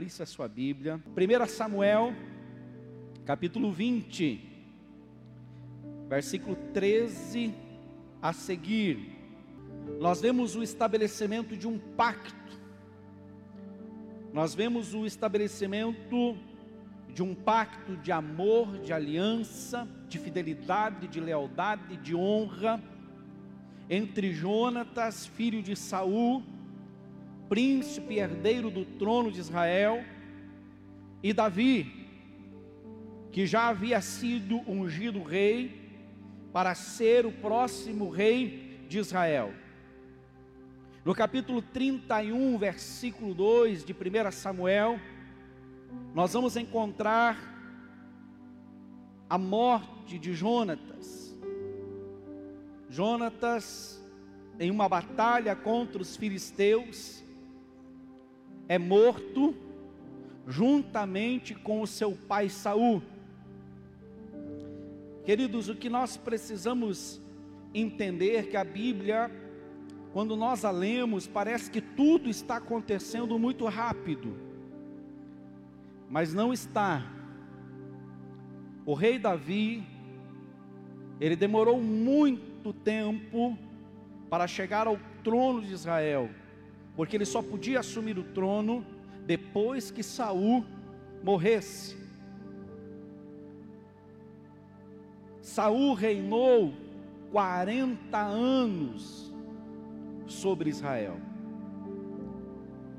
abrisse a sua Bíblia. 1 Samuel, capítulo 20, versículo 13 a seguir. Nós vemos o estabelecimento de um pacto. Nós vemos o estabelecimento de um pacto de amor, de aliança, de fidelidade, de lealdade, de honra entre Jonatas, filho de Saul, príncipe herdeiro do trono de Israel, e Davi, que já havia sido ungido rei para ser o próximo rei de Israel. No capítulo 31, versículo 2 de 1 Samuel, nós vamos encontrar a morte de Jonatas. Jonatas, em uma batalha contra os filisteus, é morto juntamente com o seu pai Saul. Queridos, o que nós precisamos entender que a Bíblia, quando nós a lemos, parece que tudo está acontecendo muito rápido mas não está. O rei Davi, ele demorou muito tempo para chegar ao trono de Israel, porque ele só podia assumir o trono depois que Saul morresse. Saul reinou 40 anos sobre Israel.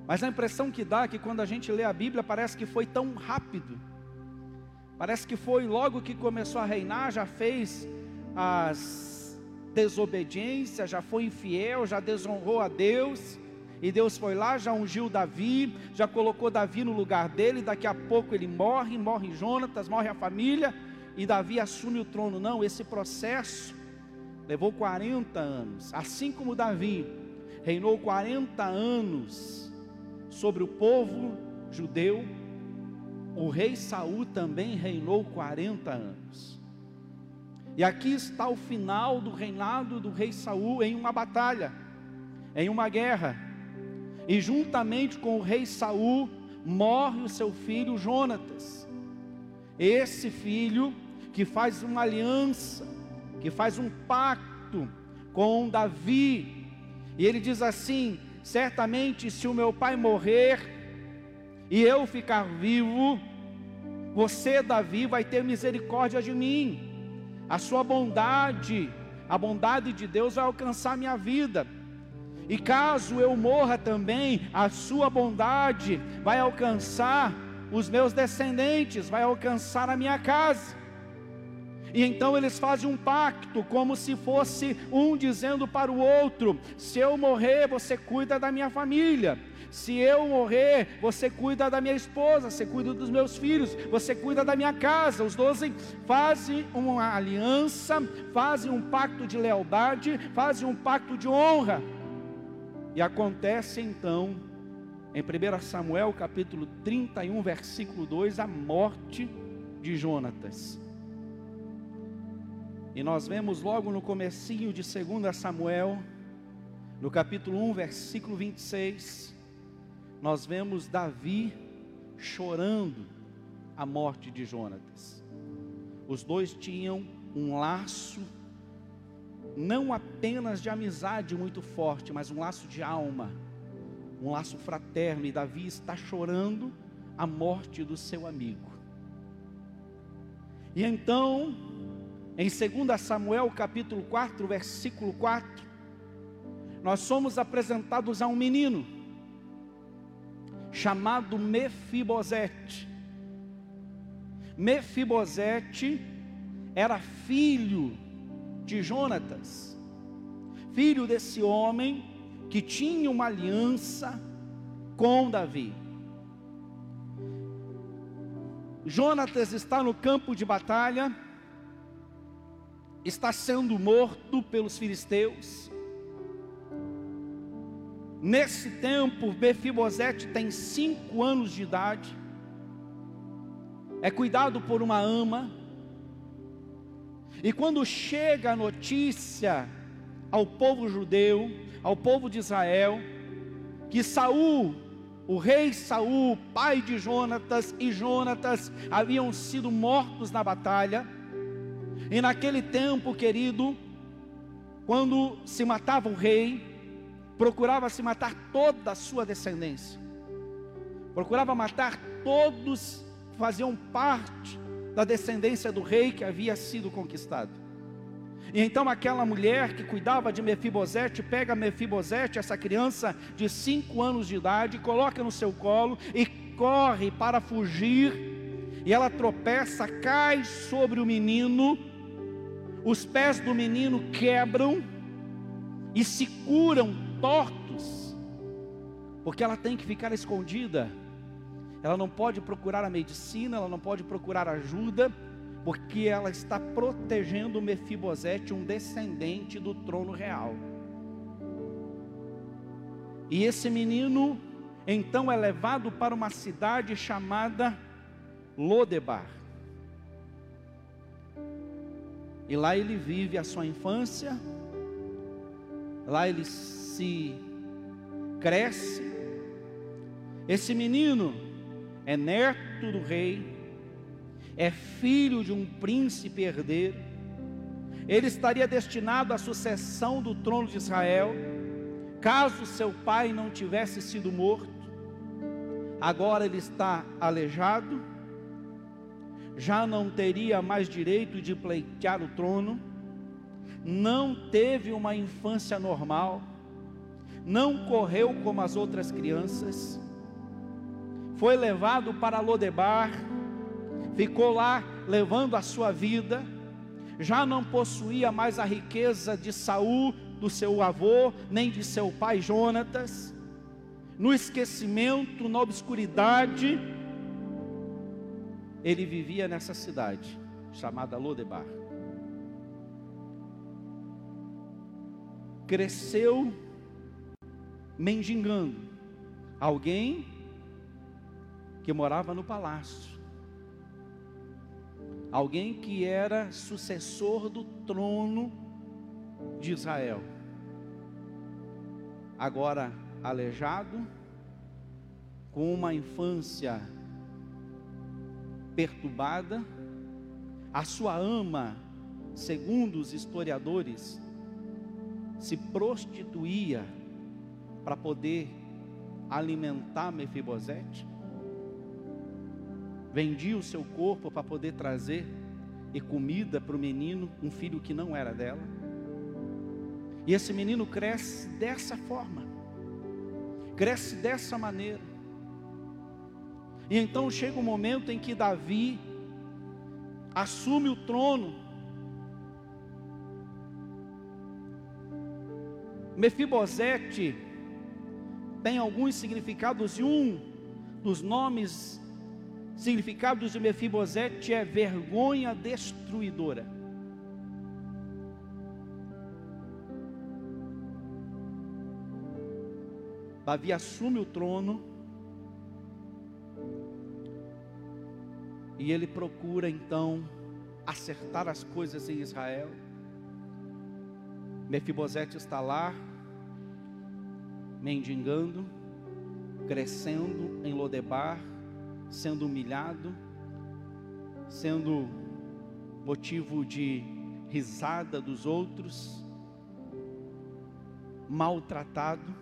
Mas a impressão que dá é que quando a gente lê a Bíblia parece que foi tão rápido. Parece que foi logo que começou a reinar, já fez as desobediências, já foi infiel, já desonrou a Deus. E Deus foi lá, já ungiu Davi, já colocou Davi no lugar dele. Daqui a pouco ele morre, morre Jonatas, morre a família, e Davi assume o trono. Não, esse processo levou 40 anos. Assim como Davi reinou 40 anos sobre o povo judeu, o rei Saul também reinou 40 anos. E aqui está o final do reinado do rei Saul em uma batalha, em uma guerra. E juntamente com o rei Saul morre o seu filho Jonatas. Esse filho que faz uma aliança, que faz um pacto com Davi. E ele diz assim: Certamente, se o meu pai morrer e eu ficar vivo, você, Davi, vai ter misericórdia de mim. A sua bondade, a bondade de Deus vai alcançar minha vida. E caso eu morra também, a sua bondade vai alcançar os meus descendentes, vai alcançar a minha casa. E então eles fazem um pacto, como se fosse um dizendo para o outro: se eu morrer, você cuida da minha família. Se eu morrer, você cuida da minha esposa, você cuida dos meus filhos, você cuida da minha casa. Os doze fazem uma aliança, fazem um pacto de lealdade, fazem um pacto de honra. E acontece então, em 1 Samuel capítulo 31, versículo 2, a morte de Jonatas. E nós vemos logo no comecinho de 2 Samuel, no capítulo 1, versículo 26, nós vemos Davi chorando a morte de Jonatas. Os dois tinham um laço não apenas de amizade muito forte, mas um laço de alma, um laço fraterno, e Davi está chorando a morte do seu amigo. E então em 2 Samuel capítulo 4, versículo 4, nós somos apresentados a um menino chamado Mefibosete. Mefibosete era filho de Jonatas, filho desse homem que tinha uma aliança com Davi. Jonatas está no campo de batalha, está sendo morto pelos filisteus. Nesse tempo, Befibosete tem cinco anos de idade, é cuidado por uma ama, e quando chega a notícia ao povo judeu, ao povo de Israel, que Saul o rei Saul, pai de Jonatas, e Jonatas haviam sido mortos na batalha. E naquele tempo, querido, quando se matava o rei, procurava se matar toda a sua descendência. Procurava matar todos faziam parte da descendência do rei que havia sido conquistado. E então aquela mulher que cuidava de Mefibosete pega Mefibosete, essa criança de cinco anos de idade, coloca no seu colo e corre para fugir. E ela tropeça, cai sobre o menino, os pés do menino quebram e se curam tortos, porque ela tem que ficar escondida. Ela não pode procurar a medicina, ela não pode procurar ajuda, porque ela está protegendo Mefibosete, um descendente do trono real. E esse menino então é levado para uma cidade chamada Lodebar. E lá ele vive a sua infância, lá ele se cresce. Esse menino é neto do rei, é filho de um príncipe herdeiro, ele estaria destinado à sucessão do trono de Israel, caso seu pai não tivesse sido morto. Agora ele está aleijado, já não teria mais direito de pleitear o trono, não teve uma infância normal, não correu como as outras crianças, foi levado para Lodebar, ficou lá levando a sua vida, já não possuía mais a riqueza de Saul, do seu avô, nem de seu pai Jonatas, no esquecimento, na obscuridade, ele vivia nessa cidade chamada Lodebar. Cresceu mendigando. Alguém que morava no palácio. Alguém que era sucessor do trono de Israel, agora aleijado, com uma infância perturbada, a sua ama, segundo os historiadores, se prostituía para poder alimentar Mefibosete vendia o seu corpo para poder trazer e comida para o menino, um filho que não era dela. E esse menino cresce dessa forma, cresce dessa maneira. E então chega o um momento em que Davi assume o trono. Mefibosete tem alguns significados e um dos nomes significado de Mefibosete é vergonha destruidora. Davi assume o trono e ele procura então acertar as coisas em Israel. Mefibosete está lá, mendigando, crescendo em Lodebar, sendo humilhado, sendo motivo de risada dos outros, maltratado.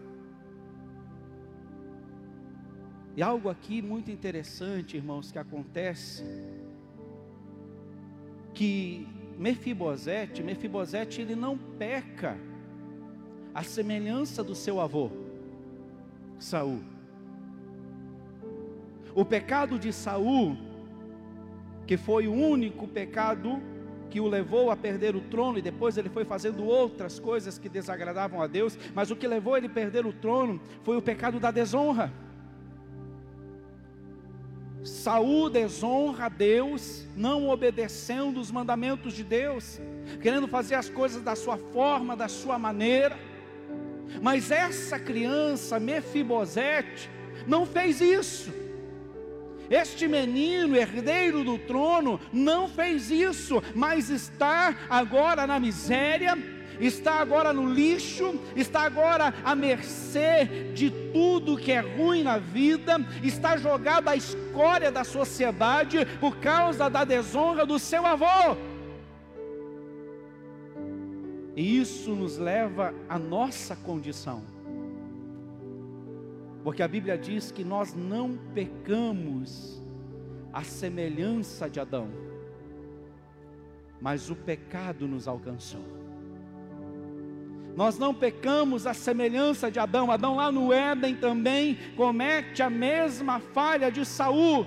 E algo aqui muito interessante, irmãos, que acontece, que Mefibosete, Mefibosete ele não peca a semelhança do seu avô, Saul. O pecado de Saul, que foi o único pecado que o levou a perder o trono e depois ele foi fazendo outras coisas que desagradavam a Deus, mas o que levou ele a perder o trono foi o pecado da desonra. Saul desonra a Deus, não obedecendo os mandamentos de Deus, querendo fazer as coisas da sua forma, da sua maneira. Mas essa criança, Mefibosete, não fez isso. Este menino, herdeiro do trono, não fez isso, mas está agora na miséria, está agora no lixo, está agora à mercê de tudo que é ruim na vida, está jogado à escória da sociedade por causa da desonra do seu avô. E isso nos leva à nossa condição. Porque a Bíblia diz que nós não pecamos à semelhança de Adão, mas o pecado nos alcançou. Nós não pecamos à semelhança de Adão. Adão lá no Éden também comete a mesma falha de Saul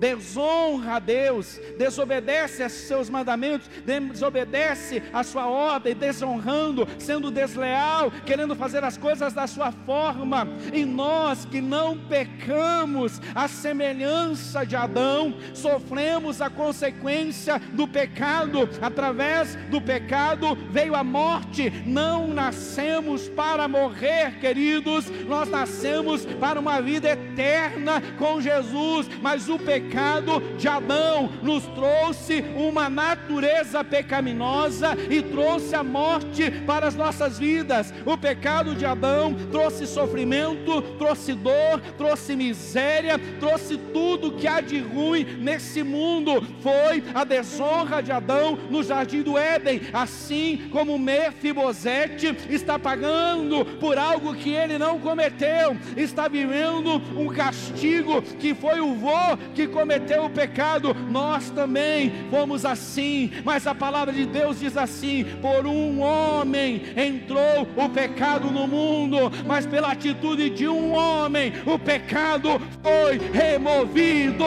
desonra a Deus, desobedece a seus mandamentos, desobedece a sua ordem, desonrando, sendo desleal, querendo fazer as coisas da sua forma. E nós que não pecamos, a semelhança de Adão, sofremos a consequência do pecado. Através do pecado veio a morte. Não nascemos para morrer, queridos, nós nascemos para uma vida eterna com Jesus, mas o pecado pecado de Adão nos trouxe uma natureza pecaminosa e trouxe a morte para as nossas vidas. O pecado de Adão trouxe sofrimento, trouxe dor, trouxe miséria, trouxe tudo que há de ruim nesse mundo. Foi a desonra de Adão no jardim do Éden, assim como Mefibosete está pagando por algo que ele não cometeu, está vivendo um castigo que foi o vô que cometeu cometeu o pecado, nós também fomos assim, mas a palavra de Deus diz assim: por um homem entrou o pecado no mundo, mas pela atitude de um homem o pecado foi removido.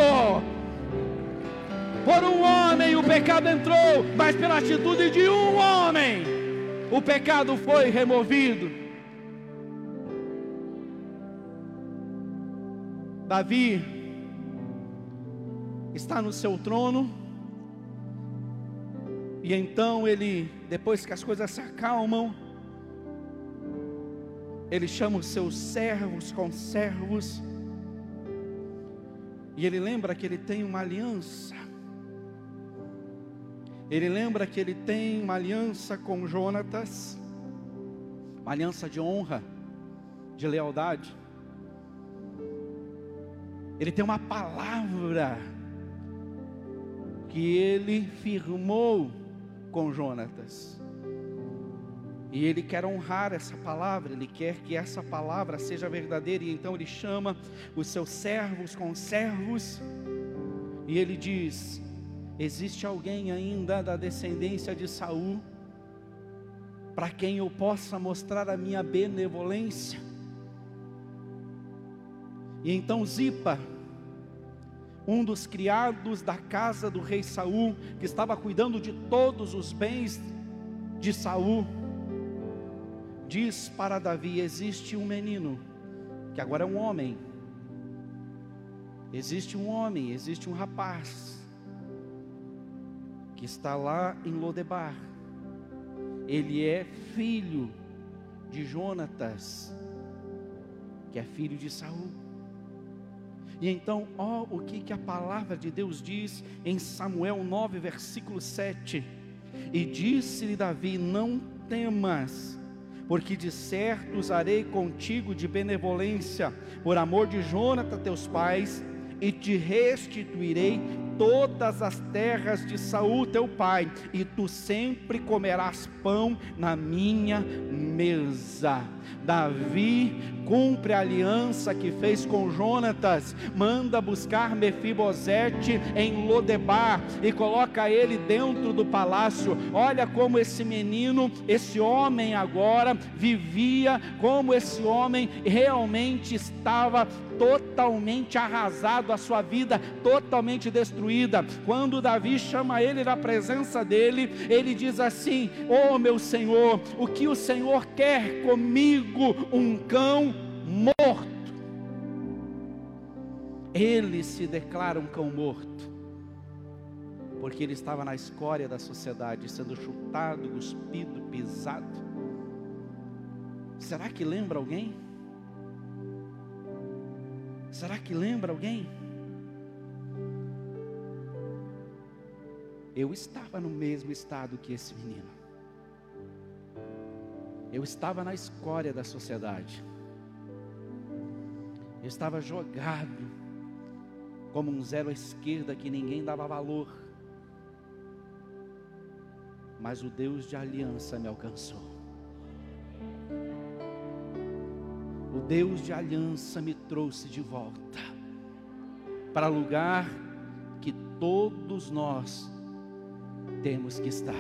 Por um homem o pecado entrou, mas pela atitude de um homem o pecado foi removido. Davi está no seu trono. E então ele, depois que as coisas se acalmam, ele chama os seus servos, conservos, e ele lembra que ele tem uma aliança. Ele lembra que ele tem uma aliança com Jonatas, uma aliança de honra, de lealdade. Ele tem uma palavra que ele firmou com Jonatas. E ele quer honrar essa palavra, ele quer que essa palavra seja verdadeira, e então ele chama os seus servos com servos, e ele diz: Existe alguém ainda da descendência de Saul, para quem eu possa mostrar a minha benevolência? E então Zipa, um dos criados da casa do rei Saul, que estava cuidando de todos os bens de Saul, diz para Davi: existe um menino, que agora é um homem. Existe um homem, existe um rapaz que está lá em Lodebar. Ele é filho de Jonatas, que é filho de Saul. E então, ó, o que, que a palavra de Deus diz em Samuel 9, versículo 7. E disse-lhe Davi: Não temas, porque de certo usarei contigo de benevolência, por amor de Jonathan, teus pais, e te restituirei todas as terras de Saul teu pai, e tu sempre comerás pão na minha mesa. Davi cumpre a aliança que fez com Jonatas, manda buscar Mefibosete em Lodebar e coloca ele dentro do palácio. Olha como esse menino, esse homem agora vivia, como esse homem realmente estava totalmente arrasado, a sua vida totalmente destruída. Quando Davi chama ele na presença dele, ele diz assim: Oh meu Senhor, o que o Senhor quer comigo? Um cão morto. Ele se declara um cão morto, porque ele estava na escória da sociedade, sendo chutado, cuspido, pisado. Será que lembra alguém? Será que lembra alguém? Eu estava no mesmo estado que esse menino. Eu estava na escória da sociedade. Eu estava jogado como um zero à esquerda que ninguém dava valor. Mas o Deus de aliança me alcançou. O Deus de aliança me trouxe de volta para lugar que todos nós temos que estar.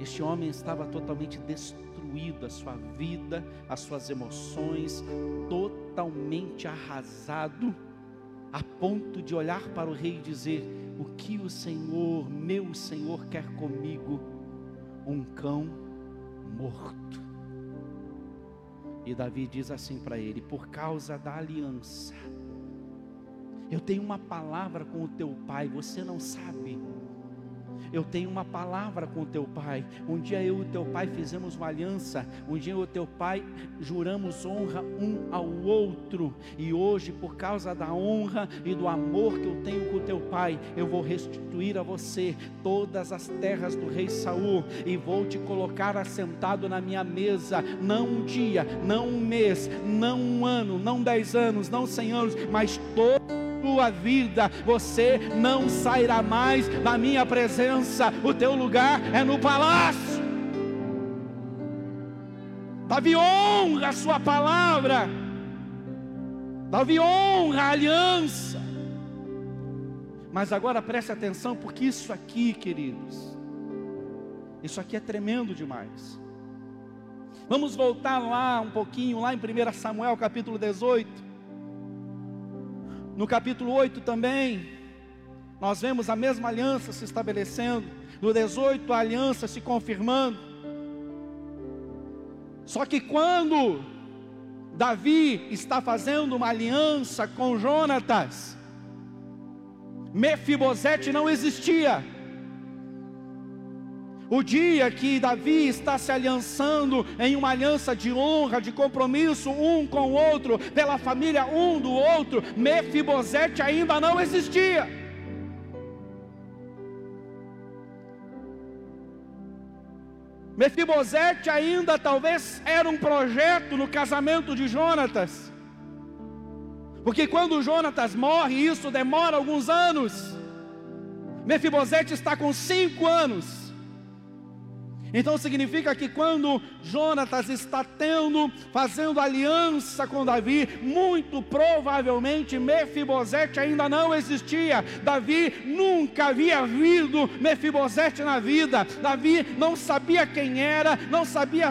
Este homem estava totalmente destruído, a sua vida, as suas emoções, totalmente arrasado, a ponto de olhar para o rei e dizer: O que o Senhor, meu Senhor, quer comigo? Um cão morto. E Davi diz assim para ele: Por causa da aliança, eu tenho uma palavra com o teu pai, você não sabe eu tenho uma palavra com o teu pai. Um dia eu e o teu pai fizemos uma aliança. Um dia eu e o teu pai juramos honra um ao outro. E hoje, por causa da honra e do amor que eu tenho com o teu pai, eu vou restituir a você todas as terras do rei Saul e vou te colocar assentado na minha mesa, não um dia, não um mês, não um ano, não dez anos, não cem anos, mas todo tua vida, você não sairá mais da minha presença, o teu lugar é no palácio. Davi honra a sua palavra, Davi honra a aliança. Mas agora preste atenção, porque isso aqui, queridos, isso aqui é tremendo demais. Vamos voltar lá um pouquinho, lá em 1 Samuel capítulo 18. No capítulo 8 também, nós vemos a mesma aliança se estabelecendo. No 18, a aliança se confirmando. Só que quando Davi está fazendo uma aliança com Jonatas, Mefibosete não existia. O dia que Davi está se aliançando em uma aliança de honra, de compromisso um com o outro, pela família um do outro, Mefibosete ainda não existia. Mefibosete ainda talvez era um projeto no casamento de Jonatas. Porque quando Jonatas morre, isso demora alguns anos. Mefibosete está com cinco anos. Então significa que quando Jonatas está tendo, fazendo aliança com Davi, muito provavelmente Mefibosete ainda não existia. Davi nunca havia visto Mefibosete na vida. Davi não sabia quem era, não sabia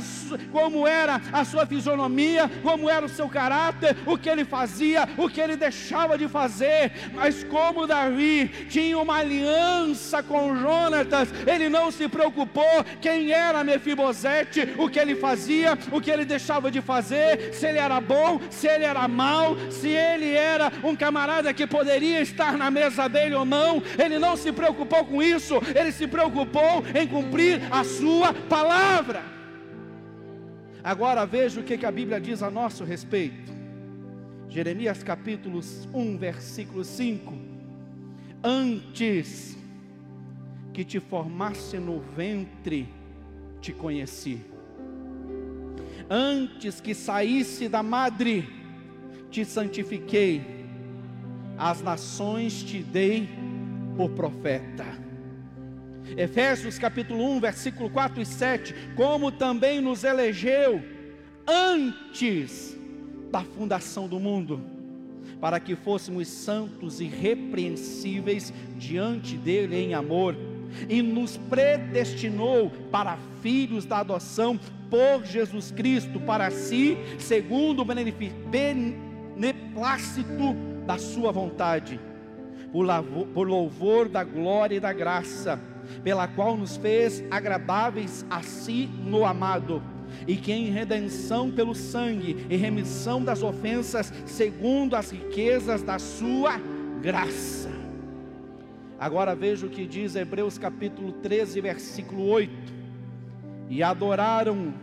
como era a sua fisionomia, como era o seu caráter, o que ele fazia, o que ele deixava de fazer. Mas como Davi tinha uma aliança com Jonatas, ele não se preocupou quem era Mefibosete, o que ele fazia, o que ele deixava de fazer, se ele era bom, se ele era mau, se ele era um camarada que poderia estar na mesa dele ou não, ele não se preocupou com isso, ele se preocupou em cumprir a sua palavra. Agora veja o que, que a Bíblia diz a nosso respeito. Jeremias capítulo 1, versículo 5. Antes que te formasse no ventre, te conheci. Antes que saísse da madre, te santifiquei, as nações te dei por profeta. Efésios capítulo 1, versículo 4 e 7, como também nos elegeu antes da fundação do mundo, para que fôssemos santos e repreensíveis diante dele em amor e nos predestinou para filhos da adoção por Jesus Cristo para si, segundo o beneplácito da sua vontade, por louvor da glória e da graça, pela qual nos fez agradáveis a si no amado, e que em redenção pelo sangue e remissão das ofensas, segundo as riquezas da sua graça Agora veja o que diz Hebreus capítulo 13, versículo 8: E adoraram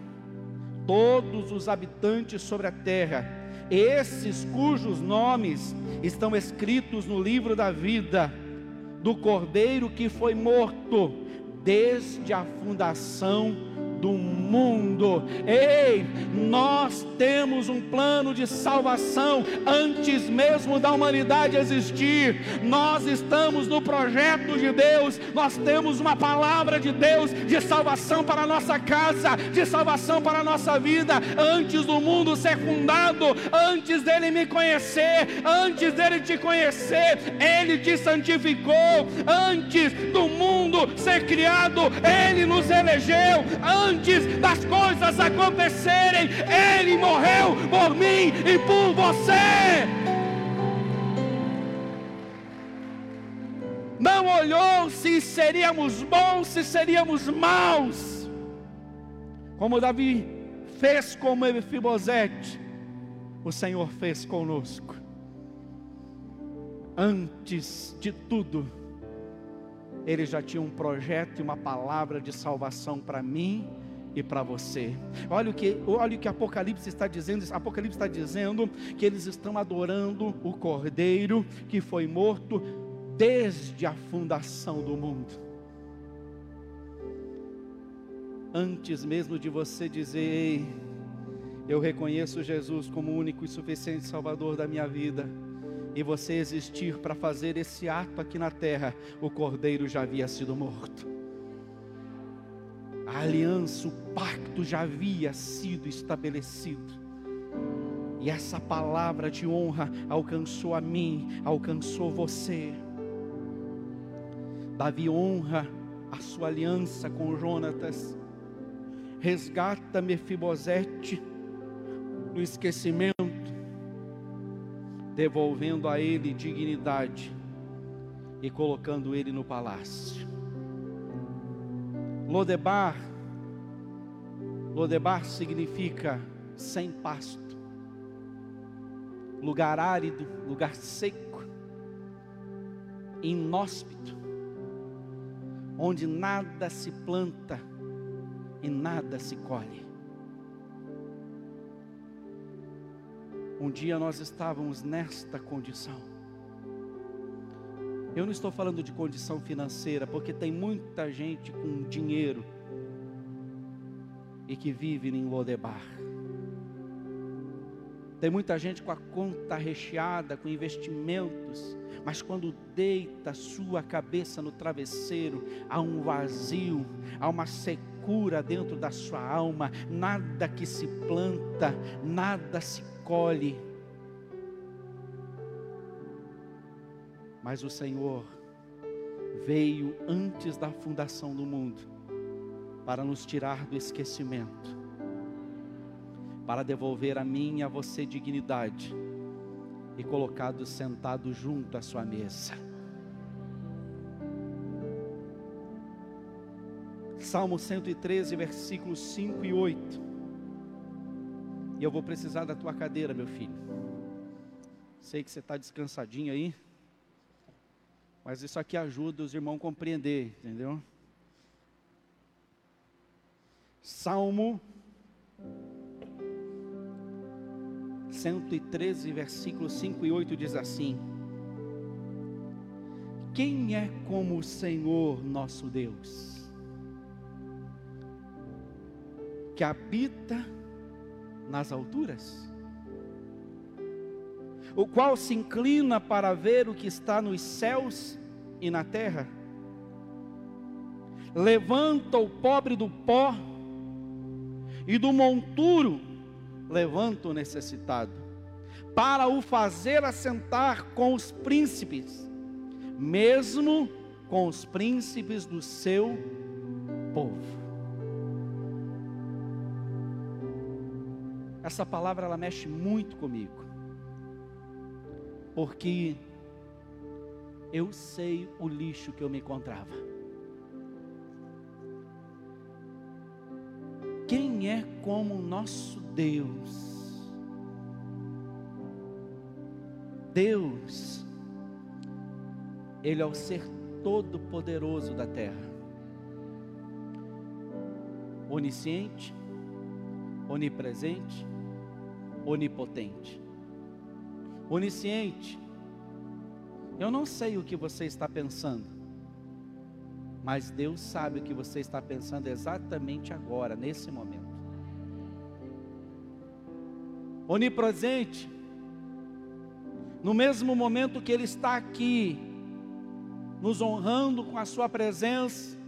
todos os habitantes sobre a terra, esses cujos nomes estão escritos no livro da vida do cordeiro que foi morto desde a fundação do mundo. Ei, nós temos um plano de salvação antes mesmo da humanidade existir. Nós estamos no projeto de Deus. Nós temos uma palavra de Deus de salvação para a nossa casa, de salvação para a nossa vida, antes do mundo ser fundado, antes dele me conhecer, antes dele te conhecer, ele te santificou, antes do mundo ser criado, ele nos elegeu, antes antes das coisas acontecerem, Ele morreu por mim e por você. Não olhou se seríamos bons, se seríamos maus, como Davi fez com Mefibosete, o Senhor fez conosco. Antes de tudo, ele já tinha um projeto e uma palavra de salvação para mim e para você. Olha o que, olha o que Apocalipse está dizendo. Apocalipse está dizendo que eles estão adorando o Cordeiro que foi morto desde a fundação do mundo. Antes mesmo de você dizer, eu reconheço Jesus como o único e suficiente Salvador da minha vida, e você existir para fazer esse ato aqui na terra, o Cordeiro já havia sido morto a aliança, o pacto já havia sido estabelecido. E essa palavra de honra alcançou a mim, alcançou você. Davi honra a sua aliança com Jonatas, resgata Mefibosete do esquecimento, devolvendo a ele dignidade e colocando ele no palácio. Lodebar, Lodebar significa sem pasto, lugar árido, lugar seco, inóspito, onde nada se planta e nada se colhe. Um dia nós estávamos nesta condição. Eu não estou falando de condição financeira, porque tem muita gente com dinheiro e que vive em Lodebar. Tem muita gente com a conta recheada, com investimentos, mas quando deita sua cabeça no travesseiro, há um vazio, há uma secura dentro da sua alma, nada que se planta, nada se colhe Mas o Senhor veio antes da fundação do mundo para nos tirar do esquecimento, para devolver a mim e a você dignidade e colocado sentado junto à sua mesa. Salmo 113, versículos 5 e 8. E eu vou precisar da tua cadeira, meu filho. Sei que você está descansadinho aí. Mas isso aqui ajuda os irmãos a compreender, entendeu? Salmo 113, versículos 5 e 8 diz assim: Quem é como o Senhor nosso Deus, que habita nas alturas? O qual se inclina para ver o que está nos céus e na terra. Levanta o pobre do pó, e do monturo levanta o necessitado, para o fazer assentar com os príncipes, mesmo com os príncipes do seu povo. Essa palavra ela mexe muito comigo porque eu sei o lixo que eu me encontrava. Quem é como o nosso Deus? Deus, Ele é o ser todo-poderoso da terra, onisciente, onipresente, onipotente onisciente. Eu não sei o que você está pensando, Mas Deus sabe o que você está pensando exatamente agora, nesse momento. Onipresente, no mesmo momento que Ele está aqui, nos honrando com a Sua presença,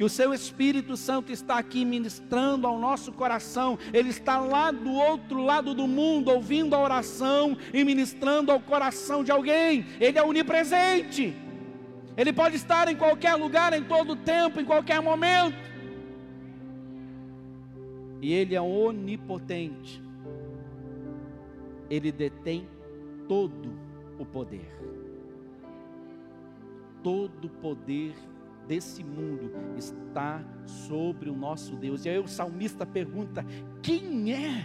que o Seu Espírito Santo está aqui ministrando ao nosso coração, Ele está lá do outro lado do mundo, ouvindo a oração e ministrando ao coração de alguém, Ele é onipresente. Ele pode estar em qualquer lugar, em todo tempo, em qualquer momento. E Ele é onipotente. Ele detém todo o poder. Todo o poder desse mundo está sobre o nosso Deus. E aí o salmista pergunta: quem é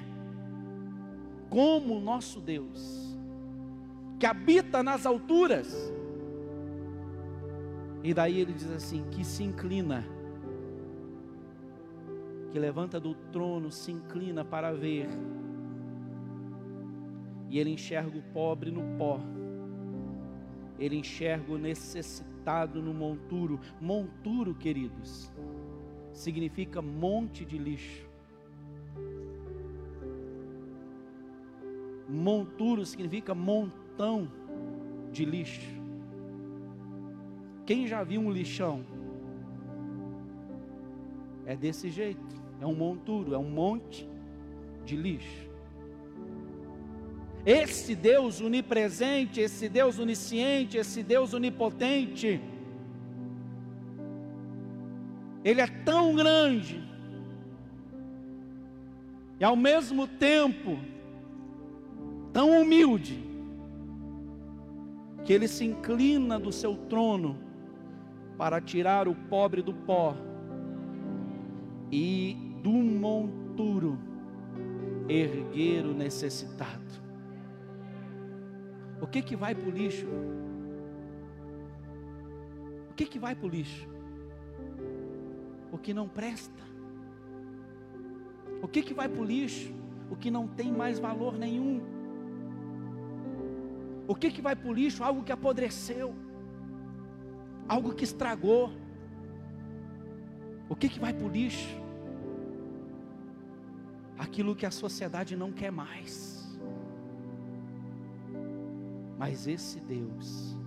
como o nosso Deus, que habita nas alturas? E daí ele diz assim: que se inclina, que levanta do trono, se inclina para ver, e ele enxerga o pobre no pó, ele enxerga o necessitado no monturo. Monturo, queridos, significa monte de lixo. Monturo significa montão de lixo. Quem já viu um lixão? É desse jeito, é um monturo, é um monte de lixo. Esse Deus onipresente, esse Deus onisciente, esse Deus onipotente, Ele é tão grande, e ao mesmo tempo tão humilde, que Ele se inclina do seu trono para tirar o pobre do pó e do monturo erguer o necessitado. O que que vai para o lixo? O que que vai para o lixo? O que não presta. O que que vai para o lixo? O que não tem mais valor nenhum. O que que vai para o lixo? Algo que apodreceu algo que estragou. O que, que vai para o lixo? Aquilo que a sociedade não quer mais. Mas esse Deus,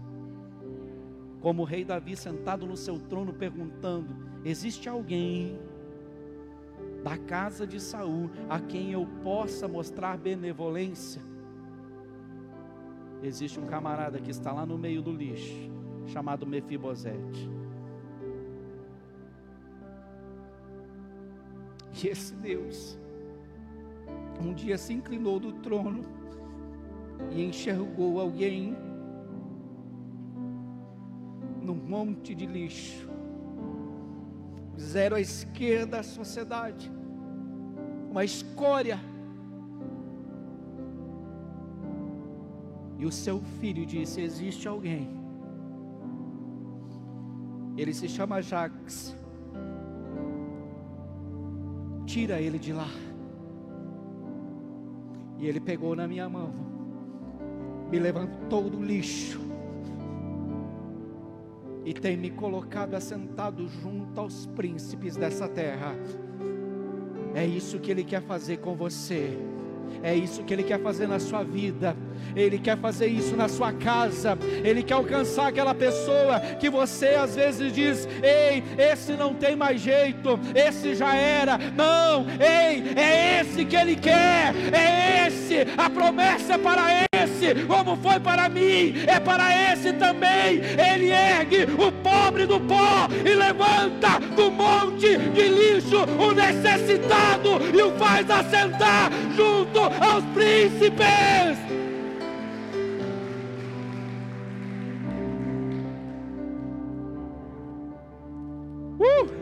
como o rei Davi sentado no seu trono perguntando: existe alguém da casa de Saul a quem eu possa mostrar benevolência? Existe um camarada que está lá no meio do lixo chamado Mefibosete. E esse Deus um dia se inclinou do trono e enxergou alguém num monte de lixo, zero à esquerda da sociedade, uma escória. E o seu filho disse: Existe alguém ele se chama Jacques. Tira ele de lá. E ele pegou na minha mão, me levantou do lixo e tem me colocado assentado junto aos príncipes dessa terra. É isso que ele quer fazer com você. É isso que Ele quer fazer na sua vida. Ele quer fazer isso na sua casa. Ele quer alcançar aquela pessoa que você às vezes diz: Ei, esse não tem mais jeito, esse já era. Não, ei, é esse que Ele quer, é esse. A promessa para esse, como foi para mim, é para esse também. Ele ergue o pobre do pó e levanta do monte de lixo o necessitado e o faz assentar junto aos príncipes. Uh!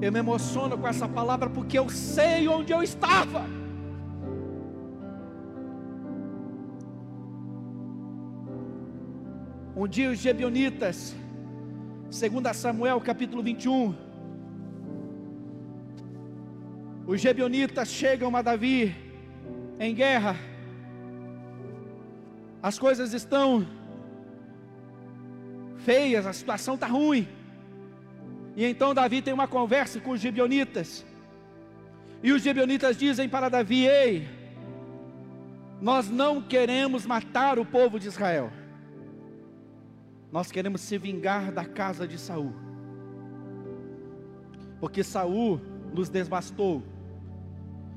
Eu me emociono com essa palavra porque eu sei onde eu estava. Um dia os Gebionitas, segundo Samuel capítulo 21, os Gebionitas chegam a Davi em guerra. As coisas estão feias, a situação está ruim. E então Davi tem uma conversa com os gibeonitas. E os gibeonitas dizem para Davi: Ei, nós não queremos matar o povo de Israel. Nós queremos se vingar da casa de Saul. Porque Saul nos devastou.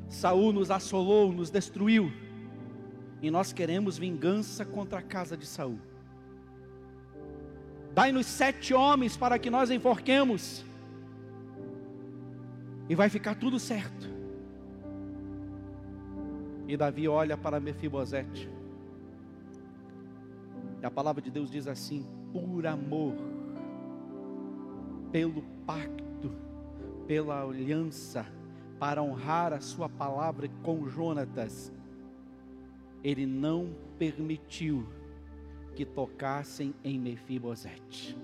Saul nos assolou, nos destruiu. E nós queremos vingança contra a casa de Saul. Dai-nos sete homens para que nós enforquemos. E vai ficar tudo certo. E Davi olha para Mefibosete. E a palavra de Deus diz assim: por amor, pelo pacto, pela aliança, para honrar a sua palavra com Jonatas, ele não permitiu que tocassem em Mefibosete.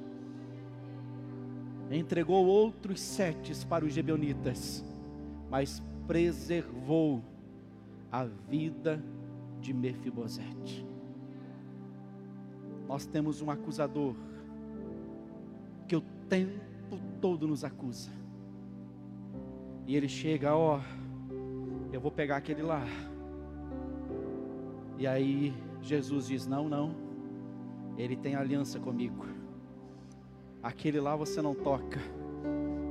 Entregou outros sete para os gibeonitas, mas preservou a vida de Mefibosete. Nós temos um acusador que o tempo todo nos acusa. E ele chega, ó, eu vou pegar aquele lá. E aí Jesus diz: Não, não, ele tem aliança comigo. Aquele lá você não toca.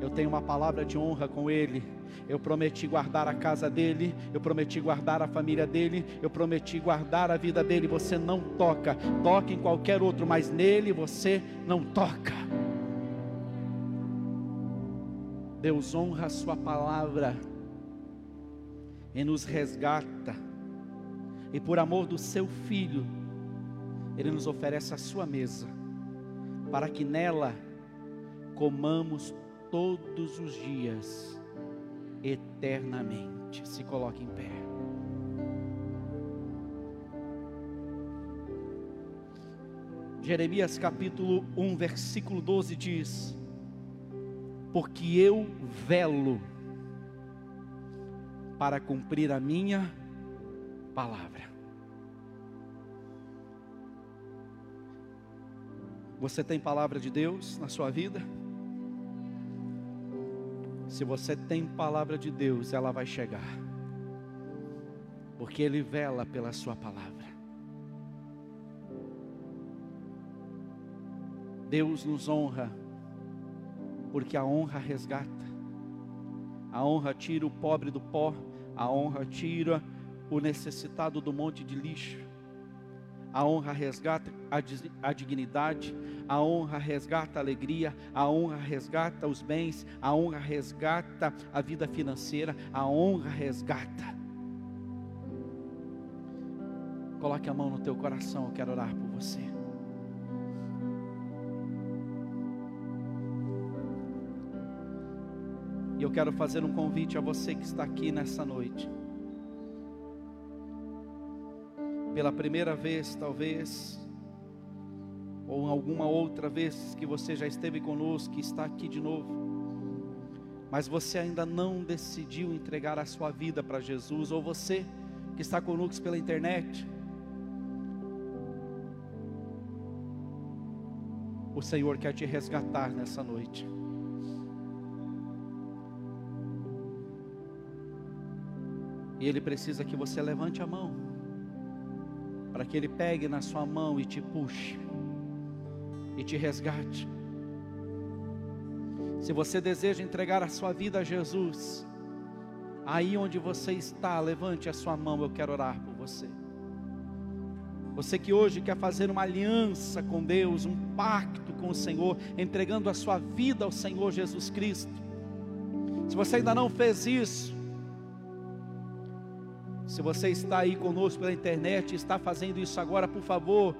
Eu tenho uma palavra de honra com ele. Eu prometi guardar a casa dele, eu prometi guardar a família dele, eu prometi guardar a vida dele. Você não toca, toca em qualquer outro, mas nele você não toca. Deus honra a Sua palavra e nos resgata, e por amor do Seu Filho, Ele nos oferece a Sua mesa, para que nela comamos todos os dias eternamente. Se coloque em pé. Jeremias capítulo 1, versículo 12 diz: Porque eu velo para cumprir a minha palavra. Você tem palavra de Deus na sua vida? Se você tem palavra de Deus, ela vai chegar. Porque Ele vela pela Sua palavra. Deus nos honra, porque a honra resgata. A honra tira o pobre do pó, a honra tira o necessitado do monte de lixo. A honra resgata a, dignidade, a honra resgata a alegria, a honra resgata os bens, a honra resgata a vida financeira, a honra resgata. Coloque a mão no teu coração, eu quero orar por você. E eu quero fazer um convite a você que está aqui nessa noite. Pela primeira vez, talvez, ou alguma outra vez que você já esteve conosco, que está aqui de novo, mas você ainda não decidiu entregar a sua vida para Jesus, ou você que está conosco pela internet, o Senhor quer te resgatar nessa noite. E Ele precisa que você levante a mão para que Ele pegue na sua mão e te puxe, e te resgate. Se você deseja entregar a sua vida a Jesus, aí onde você está, levante a sua mão, eu quero orar por você. Você que hoje quer fazer uma aliança com Deus, um pacto com o Senhor, entregando a sua vida ao Senhor Jesus Cristo. Se você ainda não fez isso, se você está aí conosco pela internet, está fazendo isso agora, por favor,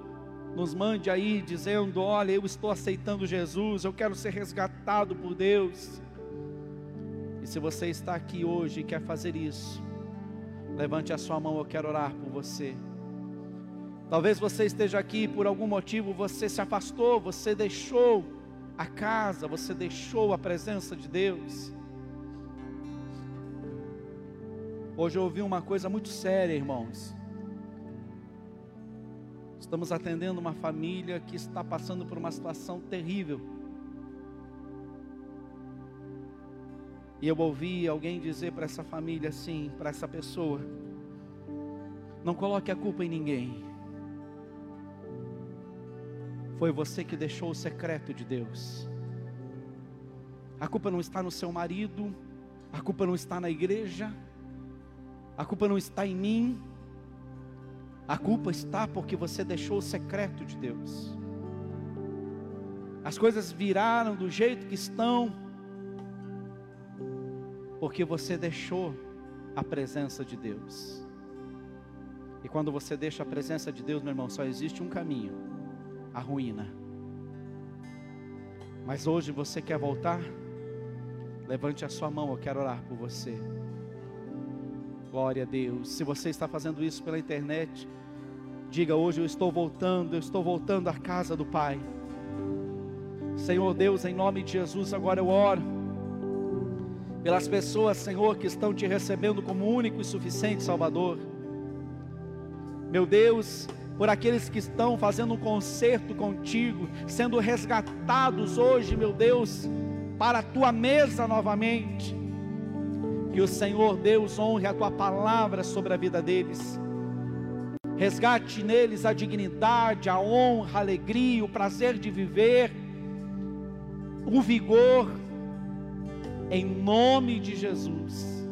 nos mande aí dizendo: Olha, eu estou aceitando Jesus, eu quero ser resgatado por Deus. E se você está aqui hoje e quer fazer isso, levante a sua mão, eu quero orar por você. Talvez você esteja aqui por algum motivo, você se afastou, você deixou a casa, você deixou a presença de Deus. Hoje eu ouvi uma coisa muito séria, irmãos. Estamos atendendo uma família que está passando por uma situação terrível. E eu ouvi alguém dizer para essa família assim, para essa pessoa: Não coloque a culpa em ninguém. Foi você que deixou o secreto de Deus. A culpa não está no seu marido, a culpa não está na igreja, a culpa não está em mim, a culpa está porque você deixou o secreto de Deus. As coisas viraram do jeito que estão, porque você deixou a presença de Deus. E quando você deixa a presença de Deus, meu irmão, só existe um caminho: a ruína. Mas hoje você quer voltar? Levante a sua mão, eu quero orar por você. Glória a Deus. Se você está fazendo isso pela internet, diga hoje eu estou voltando, eu estou voltando à casa do Pai. Senhor Deus, em nome de Jesus, agora eu oro pelas pessoas, Senhor, que estão te recebendo como único e suficiente Salvador. Meu Deus, por aqueles que estão fazendo um concerto contigo, sendo resgatados hoje, meu Deus, para a tua mesa novamente. Que o Senhor Deus honre a tua palavra sobre a vida deles. Resgate neles a dignidade, a honra, a alegria, o prazer de viver, o vigor, em nome de Jesus.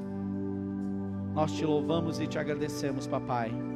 Nós te louvamos e te agradecemos, papai